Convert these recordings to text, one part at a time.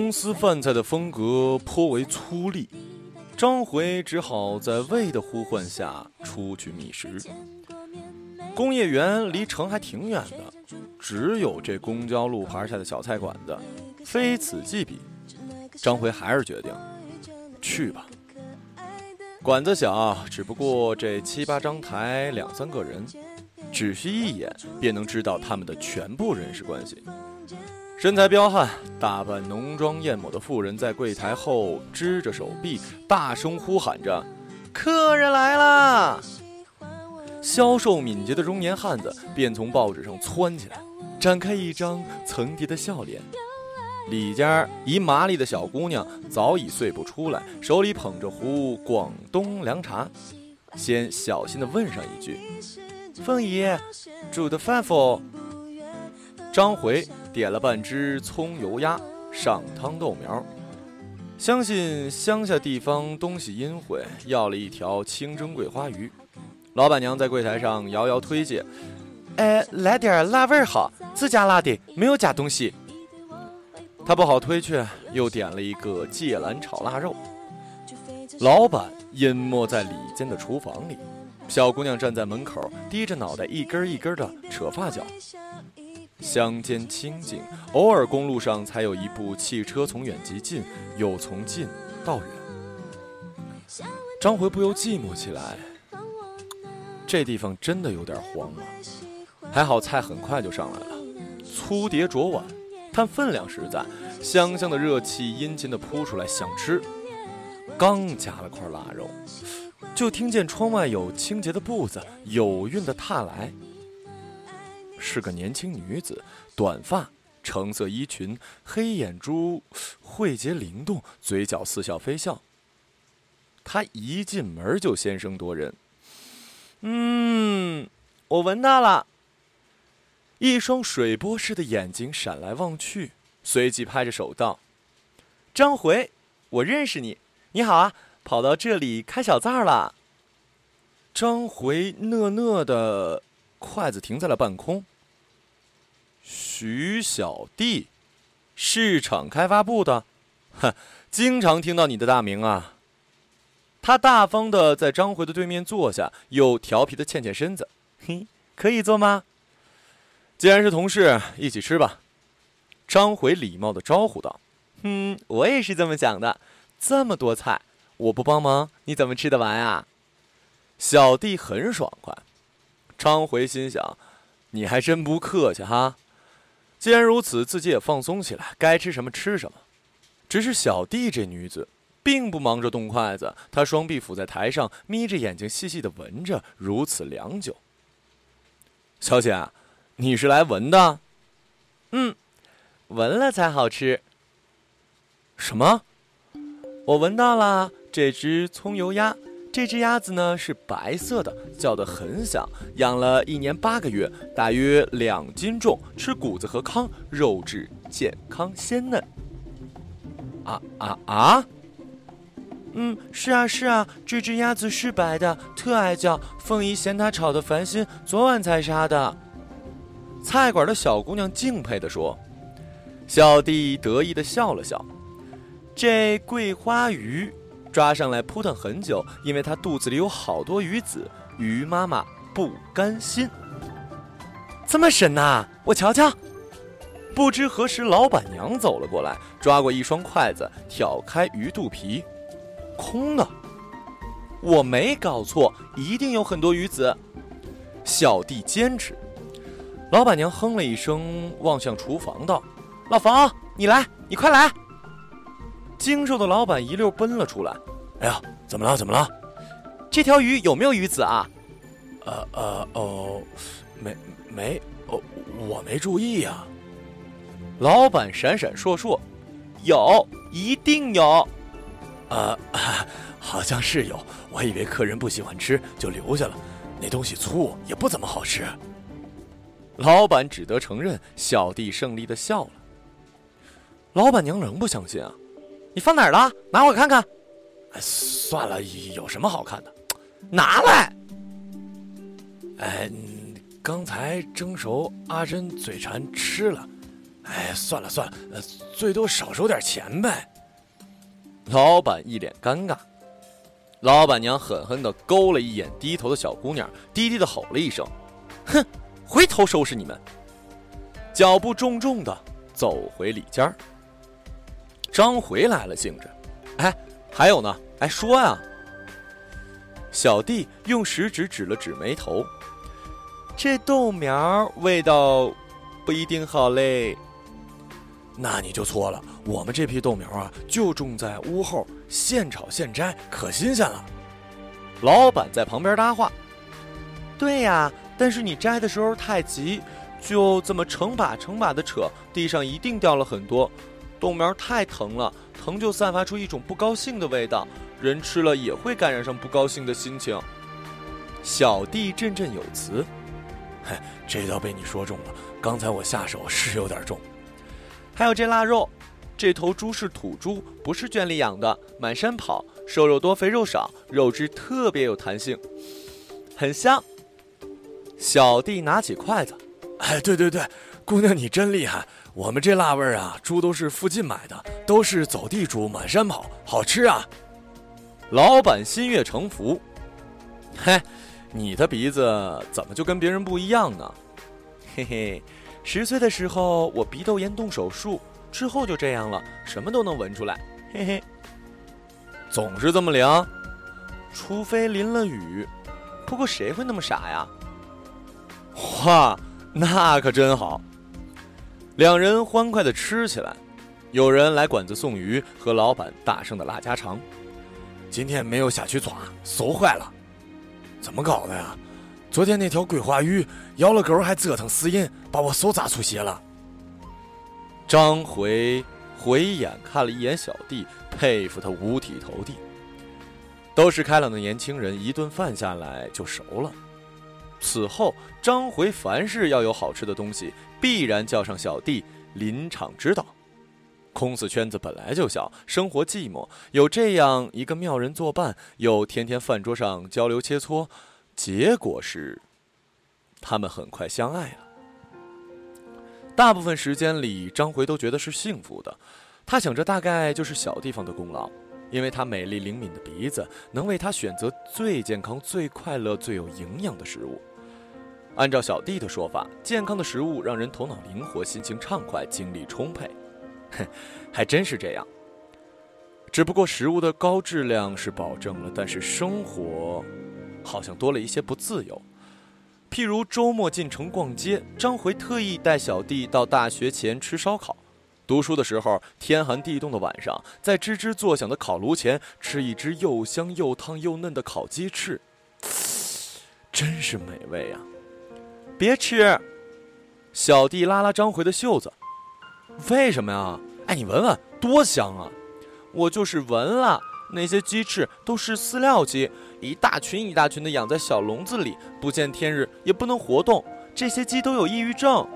公司饭菜的风格颇为粗粝，张回只好在魏的呼唤下出去觅食。工业园离城还挺远的，只有这公交路牌下的小菜馆子，非此即彼。张回还是决定去吧。馆子小，只不过这七八张台，两三个人，只需一眼便能知道他们的全部人事关系。身材彪悍、打扮浓妆艳抹的妇人在柜台后支着手臂，大声呼喊着：“客人来啦！”消瘦敏捷的中年汉子便从报纸上窜起来，展开一张层叠的笑脸。里间一麻利的小姑娘早已碎步出来，手里捧着壶广东凉茶，先小心地问上一句：“凤姨，煮的饭否？”张回点了半只葱油鸭，上汤豆苗。相信乡下地方东西阴晦，要了一条清蒸桂花鱼。老板娘在柜台上遥遥推荐：“哎，来点辣味好，自家辣的，没有假东西。”他不好推却，又点了一个芥兰炒腊肉。老板隐没在里间的厨房里，小姑娘站在门口，低着脑袋，一根一根的扯发角。乡间清静，偶尔公路上才有一部汽车从远及近，又从近到远。张回不由寂寞起来。这地方真的有点荒啊！还好菜很快就上来了，粗碟浊碗，但分量实在，香香的热气殷勤地扑出来，想吃。刚夹了块腊肉，就听见窗外有清洁的步子，有韵的踏来。是个年轻女子，短发，橙色衣裙，黑眼珠慧洁灵动，嘴角似笑非笑。她一进门就先声夺人。嗯，我闻到了。一双水波似的眼睛闪来望去，随即拍着手道：“张回，我认识你，你好啊，跑到这里开小灶了。”张回讷讷的，筷子停在了半空。徐小弟，市场开发部的，哼，经常听到你的大名啊。他大方的在张回的对面坐下，又调皮的欠欠身子。嘿，可以坐吗？既然是同事，一起吃吧。张回礼貌的招呼道：“嗯，我也是这么想的。这么多菜，我不帮忙，你怎么吃得完啊？”小弟很爽快。张回心想：“你还真不客气哈。”既然如此，自己也放松起来，该吃什么吃什么。只是小弟这女子。并不忙着动筷子，她双臂抚在台上，眯着眼睛细细的闻着，如此良久。小姐，你是来闻的？嗯，闻了才好吃。什么？我闻到了这只葱油鸭。这只鸭子呢是白色的，叫得很响，养了一年八个月，大约两斤重，吃谷子和糠，肉质健康鲜嫩。啊啊啊！嗯，是啊是啊，这只鸭子是白的，特爱叫。凤姨嫌它吵得烦心，昨晚才杀的。菜馆的小姑娘敬佩地说。小弟得意地笑了笑。这桂花鱼抓上来扑腾很久，因为它肚子里有好多鱼子，鱼妈妈不甘心。这么神呐，我瞧瞧。不知何时，老板娘走了过来，抓过一双筷子，挑开鱼肚皮。空的，我没搞错，一定有很多鱼子。小弟坚持。老板娘哼了一声，望向厨房道：“老冯，你来，你快来。”精瘦的老板一溜奔了出来。“哎呀，怎么了？怎么了？这条鱼有没有鱼子啊？”“呃呃哦，没没哦，我没注意呀。”老板闪闪烁烁：“有，一定有。”呃，好像是有，我以为客人不喜欢吃，就留下了。那东西粗，也不怎么好吃。老板只得承认，小弟胜利的笑了。老板娘仍不相信啊，你放哪儿了？拿我看看。哎，算了，有什么好看的？拿来。哎，刚才蒸熟，阿珍嘴馋吃了。哎，算了算了，呃，最多少收点钱呗。老板一脸尴尬。老板娘狠狠的勾了一眼低头的小姑娘，低低的吼了一声：“哼，回头收拾你们！”脚步重重的走回里间张回来了兴致：“哎，还有呢，哎，说呀。”小弟用食指指了指眉头：“这豆苗味道不一定好嘞。”那你就错了，我们这批豆苗啊，就种在屋后，现炒现摘，可新鲜了。老板在旁边搭话：“对呀，但是你摘的时候太急，就这么成把成把的扯，地上一定掉了很多。豆苗太疼了，疼就散发出一种不高兴的味道，人吃了也会感染上不高兴的心情。”小弟振振有词：“嘿，这倒被你说中了，刚才我下手是有点重。”还有这腊肉，这头猪是土猪，不是圈里养的，满山跑，瘦肉多，肥肉少，肉质特别有弹性，很香。小弟拿起筷子，哎，对对对，姑娘你真厉害，我们这辣味儿啊，猪都是附近买的，都是走地猪，满山跑，好吃啊。老板心悦诚服，嘿，你的鼻子怎么就跟别人不一样呢？嘿嘿。十岁的时候，我鼻窦炎动手术，之后就这样了，什么都能闻出来。嘿嘿，总是这么灵，除非淋了雨。不过谁会那么傻呀？哇，那可真好。两人欢快的吃起来，有人来馆子送鱼，和老板大声的拉家常。今天没有下去抓，馊坏了，怎么搞的呀？昨天那条桂花鱼咬了钩，还折腾死人，把我手扎出血了。张回回眼看了一眼小弟，佩服他五体投地。都是开朗的年轻人，一顿饭下来就熟了。此后，张回凡是要有好吃的东西，必然叫上小弟临场指导。空寺圈子本来就小，生活寂寞，有这样一个妙人作伴，又天天饭桌上交流切磋。结果是，他们很快相爱了。大部分时间里，张回都觉得是幸福的。他想着，大概就是小地方的功劳，因为他美丽灵敏的鼻子能为他选择最健康、最快乐、最有营养的食物。按照小弟的说法，健康的食物让人头脑灵活、心情畅快、精力充沛。哼，还真是这样。只不过食物的高质量是保证了，但是生活……好像多了一些不自由，譬如周末进城逛街，张回特意带小弟到大学前吃烧烤；读书的时候，天寒地冻的晚上，在吱吱作响的烤炉前吃一只又香又烫又嫩的烤鸡翅，真是美味啊！别吃，小弟拉拉张回的袖子，为什么呀？哎，你闻闻，多香啊！我就是闻了。那些鸡翅都是饲料鸡，一大群一大群的养在小笼子里，不见天日，也不能活动。这些鸡都有抑郁症。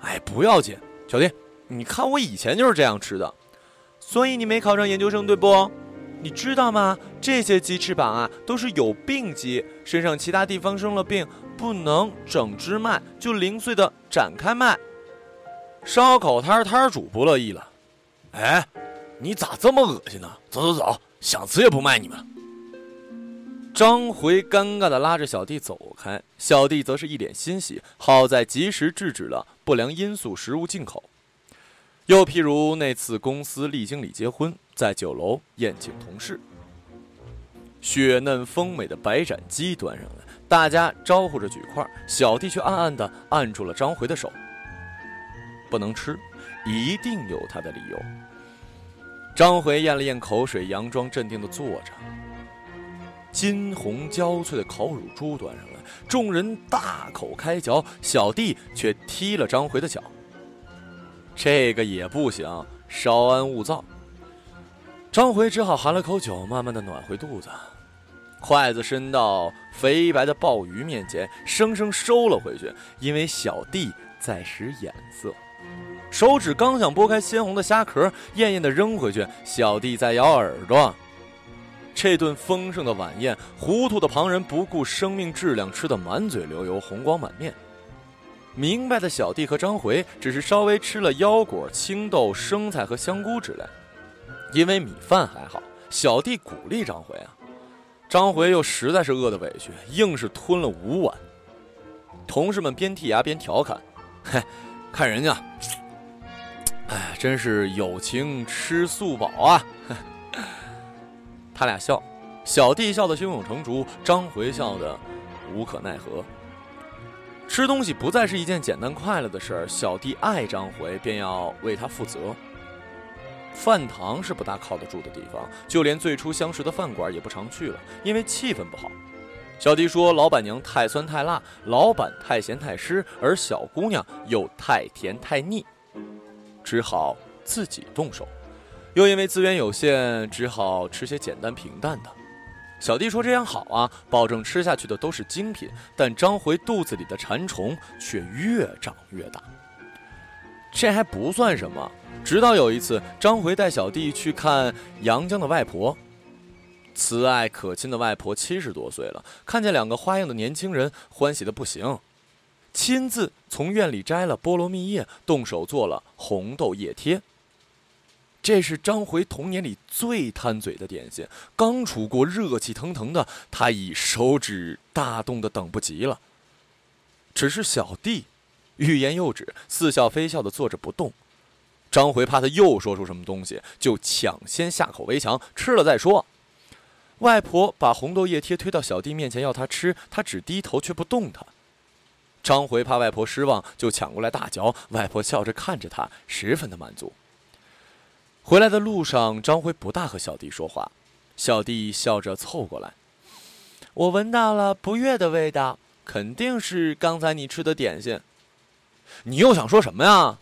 哎，不要紧，小弟，你看我以前就是这样吃的，所以你没考上研究生，对不？你知道吗？这些鸡翅膀啊，都是有病鸡，身上其他地方生了病，不能整只卖，就零碎的展开卖。烧烤摊摊主不乐意了，哎，你咋这么恶心呢？走走走。想吃也不卖你们。张回尴尬的拉着小弟走开，小弟则是一脸欣喜，好在及时制止了不良因素食物进口。又譬如那次公司厉经理结婚，在酒楼宴请同事，雪嫩丰美的白斩鸡端上来，大家招呼着举筷，小弟却暗暗的按住了张回的手，不能吃，一定有他的理由。张回咽了咽口水，佯装镇定的坐着。金红焦脆的烤乳猪端上来，众人大口开嚼，小弟却踢了张回的脚。这个也不行，稍安勿躁。张回只好含了口酒，慢慢的暖回肚子。筷子伸到肥白的鲍鱼面前，生生收了回去，因为小弟在使眼色。手指刚想拨开鲜红的虾壳，艳艳的扔回去，小弟在咬耳朵。这顿丰盛的晚宴，糊涂的旁人不顾生命质量，吃得满嘴流油，红光满面。明白的小弟和张回只是稍微吃了腰果、青豆、生菜和香菇之类，因为米饭还好。小弟鼓励张回啊，张回又实在是饿得委屈，硬是吞了五碗。同事们边剔牙边调侃：“嘿，看人家，哎，真是友情吃素饱啊！”他俩笑，小弟笑得胸有成竹，张回笑得无可奈何。吃东西不再是一件简单快乐的事儿，小弟爱张回，便要为他负责。饭堂是不大靠得住的地方，就连最初相识的饭馆也不常去了，因为气氛不好。小弟说，老板娘太酸太辣，老板太咸太湿，而小姑娘又太甜太腻，只好自己动手。又因为资源有限，只好吃些简单平淡的。小弟说：“这样好啊，保证吃下去的都是精品。”但张回肚子里的馋虫却越长越大。这还不算什么，直到有一次，张回带小弟去看杨江的外婆，慈爱可亲的外婆七十多岁了，看见两个花样的年轻人，欢喜的不行，亲自从院里摘了菠萝蜜叶，动手做了红豆叶贴。这是张回童年里最贪嘴的点心，刚出锅，热气腾腾的，他已手指大动的等不及了。只是小弟欲言又止，似笑非笑的坐着不动。张回怕他又说出什么东西，就抢先下口为强，吃了再说。外婆把红豆叶贴推到小弟面前要他吃，他只低头却不动弹。张回怕外婆失望，就抢过来大嚼。外婆笑着看着他，十分的满足。回来的路上，张辉不大和小弟说话，小弟笑着凑过来。我闻到了不悦的味道，肯定是刚才你吃的点心。你又想说什么呀？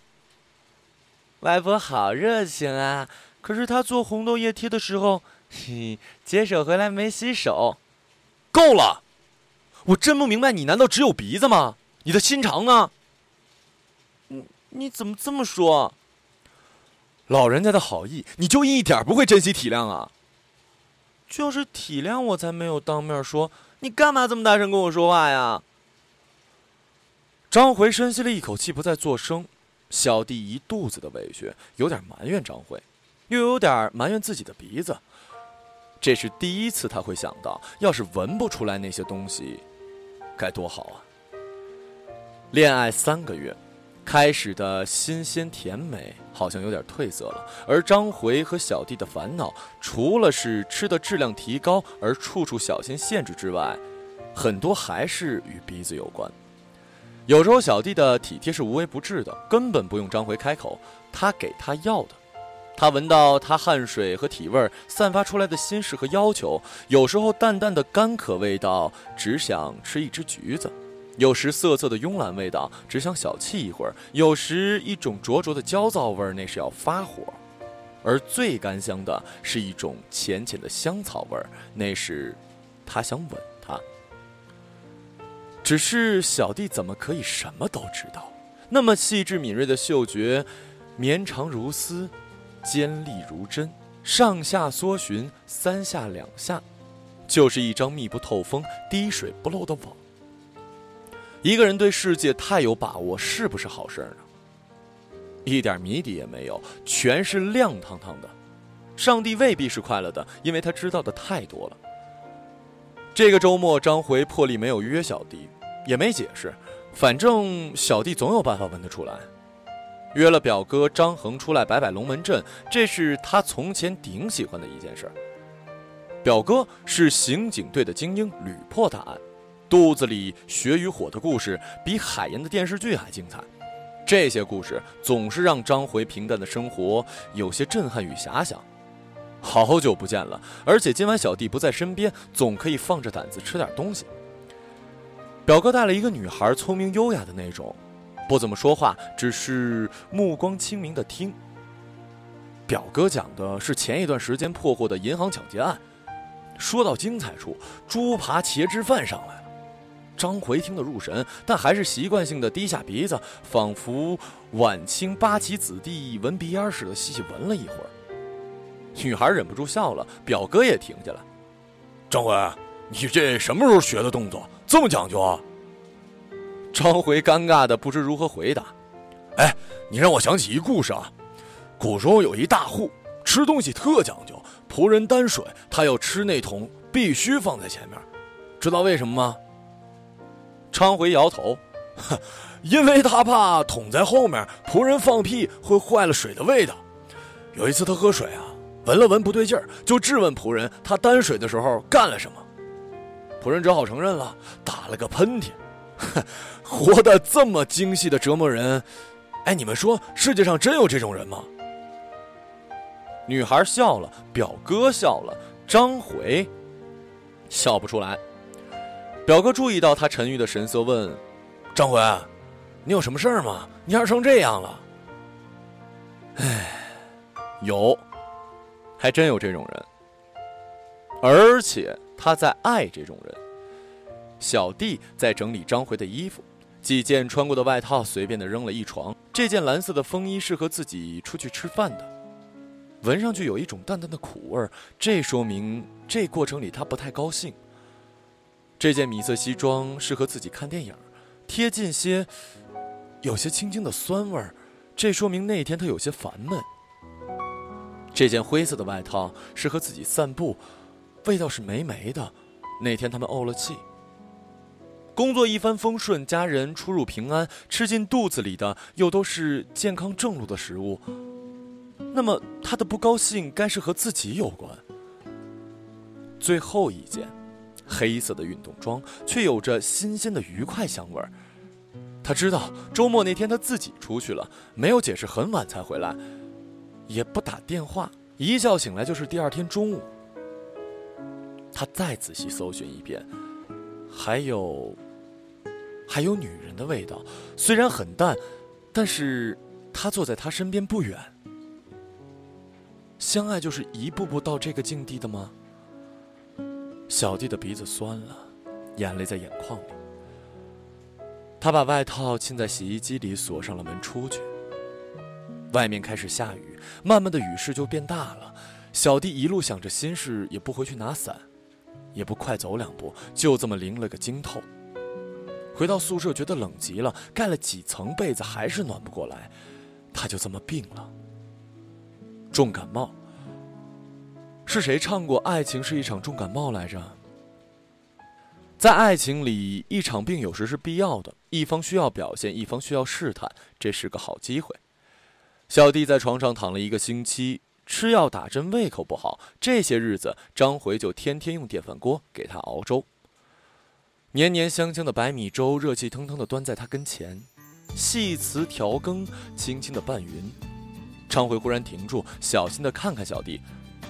外婆好热情啊！可是她做红豆叶贴的时候，嘿，接手回来没洗手。够了！我真不明白，你难道只有鼻子吗？你的心肠呢？你你怎么这么说？老人家的好意，你就一点不会珍惜体谅啊！就是体谅我才没有当面说。你干嘛这么大声跟我说话呀？张回深吸了一口气，不再作声。小弟一肚子的委屈，有点埋怨张回，又有点埋怨自己的鼻子。这是第一次他会想到，要是闻不出来那些东西，该多好啊！恋爱三个月。开始的新鲜甜美好像有点褪色了，而张回和小弟的烦恼，除了是吃的质量提高而处处小心限制之外，很多还是与鼻子有关。有时候小弟的体贴是无微不至的，根本不用张回开口，他给他要的，他闻到他汗水和体味散发出来的心事和要求，有时候淡淡的干渴味道，只想吃一只橘子。有时涩涩的慵懒味道，只想小憩一会儿；有时一种灼灼的焦躁味儿，那是要发火；而最甘香的是一种浅浅的香草味儿，那是他想吻她。只是小弟怎么可以什么都知道？那么细致敏锐的嗅觉，绵长如丝，尖利如针，上下搜寻三下两下，就是一张密不透风、滴水不漏的网。一个人对世界太有把握，是不是好事呢？一点谜底也没有，全是亮堂堂的。上帝未必是快乐的，因为他知道的太多了。这个周末，张回破例没有约小弟，也没解释，反正小弟总有办法问得出来。约了表哥张恒出来摆摆龙门阵，这是他从前顶喜欢的一件事。表哥是刑警队的精英，屡破大案。肚子里血与火的故事比海盐的电视剧还精彩，这些故事总是让张回平淡的生活有些震撼与遐想。好久不见了，而且今晚小弟不在身边，总可以放着胆子吃点东西。表哥带了一个女孩，聪明优雅的那种，不怎么说话，只是目光清明的听。表哥讲的是前一段时间破获的银行抢劫案，说到精彩处，猪扒茄汁饭上来。张回听得入神，但还是习惯性的低下鼻子，仿佛晚清八旗子弟闻鼻烟似的细细闻了一会儿。女孩忍不住笑了，表哥也停下来。张回，你这什么时候学的动作？这么讲究啊？张回尴尬的不知如何回答。哎，你让我想起一故事啊。古时候有一大户，吃东西特讲究，仆人担水，他要吃那桶必须放在前面，知道为什么吗？昌回摇头，因为他怕桶在后面，仆人放屁会坏了水的味道。有一次他喝水啊，闻了闻不对劲儿，就质问仆人，他担水的时候干了什么？仆人只好承认了，打了个喷嚏。活得这么精细的折磨人，哎，你们说世界上真有这种人吗？女孩笑了，表哥笑了，张回笑不出来。表哥注意到他沉郁的神色，问：“张回，你有什么事儿吗？你还成这样了？”哎，有，还真有这种人，而且他在爱这种人。小弟在整理张回的衣服，几件穿过的外套随便的扔了一床。这件蓝色的风衣是和自己出去吃饭的。闻上去有一种淡淡的苦味儿，这说明这过程里他不太高兴。这件米色西装适合自己看电影，贴近些，有些轻轻的酸味儿，这说明那天他有些烦闷。这件灰色的外套适合自己散步，味道是霉霉的，那天他们怄了气。工作一帆风顺，家人出入平安，吃进肚子里的又都是健康正路的食物。那么他的不高兴该是和自己有关。最后一件，黑色的运动装，却有着新鲜的愉快香味儿。他知道周末那天他自己出去了，没有解释，很晚才回来，也不打电话，一觉醒来就是第二天中午。他再仔细搜寻一遍，还有，还有女人的味道，虽然很淡，但是他坐在他身边不远。相爱就是一步步到这个境地的吗？小弟的鼻子酸了，眼泪在眼眶里。他把外套浸在洗衣机里，锁上了门，出去。外面开始下雨，慢慢的雨势就变大了。小弟一路想着心事，也不回去拿伞，也不快走两步，就这么淋了个精透。回到宿舍，觉得冷极了，盖了几层被子还是暖不过来，他就这么病了。重感冒，是谁唱过《爱情是一场重感冒》来着？在爱情里，一场病有时是必要的，一方需要表现，一方需要试探，这是个好机会。小弟在床上躺了一个星期，吃药打针，胃口不好。这些日子，张回就天天用电饭锅给他熬粥，黏黏香香的白米粥，热气腾腾的端在他跟前，细瓷调羹，轻轻的拌匀。张回忽然停住，小心的看看小弟，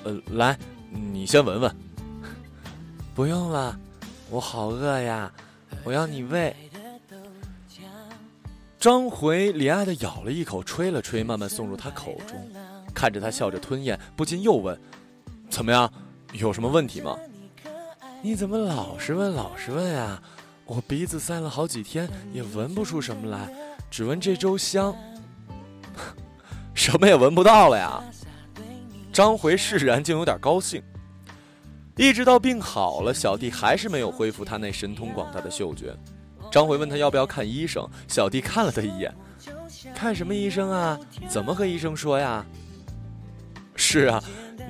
呃，来，你先闻闻。不用了，我好饿呀，我要你喂。张回怜爱的咬了一口，吹了吹，慢慢送入他口中，看着他笑着吞咽，不禁又问：“怎么样？有什么问题吗？”你怎么老是问，老是问呀？我鼻子塞了好几天，也闻不出什么来，只闻这粥香。什么也闻不到了呀！张回释然，竟有点高兴。一直到病好了，小弟还是没有恢复他那神通广大的嗅觉。张回问他要不要看医生，小弟看了他一眼：“看什么医生啊？怎么和医生说呀？”“是啊，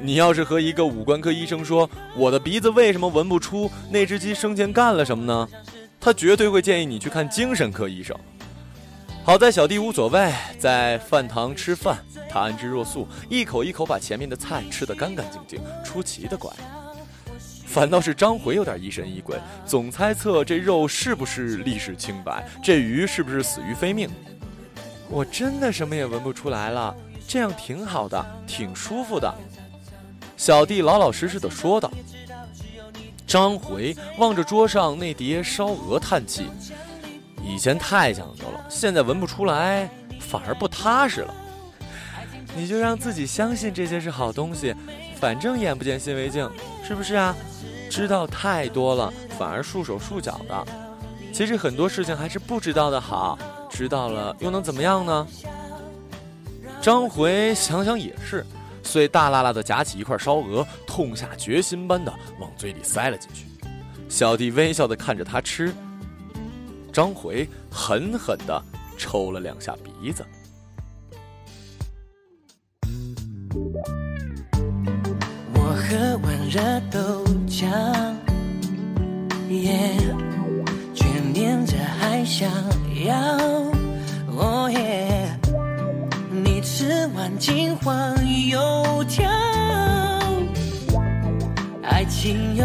你要是和一个五官科医生说我的鼻子为什么闻不出那只鸡生前干了什么呢？他绝对会建议你去看精神科医生。”好在小弟无所谓，在饭堂吃饭，他安之若素，一口一口把前面的菜吃得干干净净，出奇的乖。反倒是张回有点疑神疑鬼，总猜测这肉是不是历史清白，这鱼是不是死于非命。我真的什么也闻不出来了，这样挺好的，挺舒服的。小弟老老实实的说道。张回望着桌上那碟烧鹅，叹气。以前太讲究了，现在闻不出来，反而不踏实了。你就让自己相信这些是好东西，反正眼不见心为净，是不是啊？知道太多了，反而束手束脚的。其实很多事情还是不知道的好，知道了又能怎么样呢？张回想想也是，遂大辣辣的夹起一块烧鹅，痛下决心般的往嘴里塞了进去。小弟微笑的看着他吃。张回狠狠地抽了两下鼻子。我喝完热豆浆，耶，却念着还想要，哦耶，你吃完金黄油条，爱情又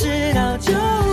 知道就。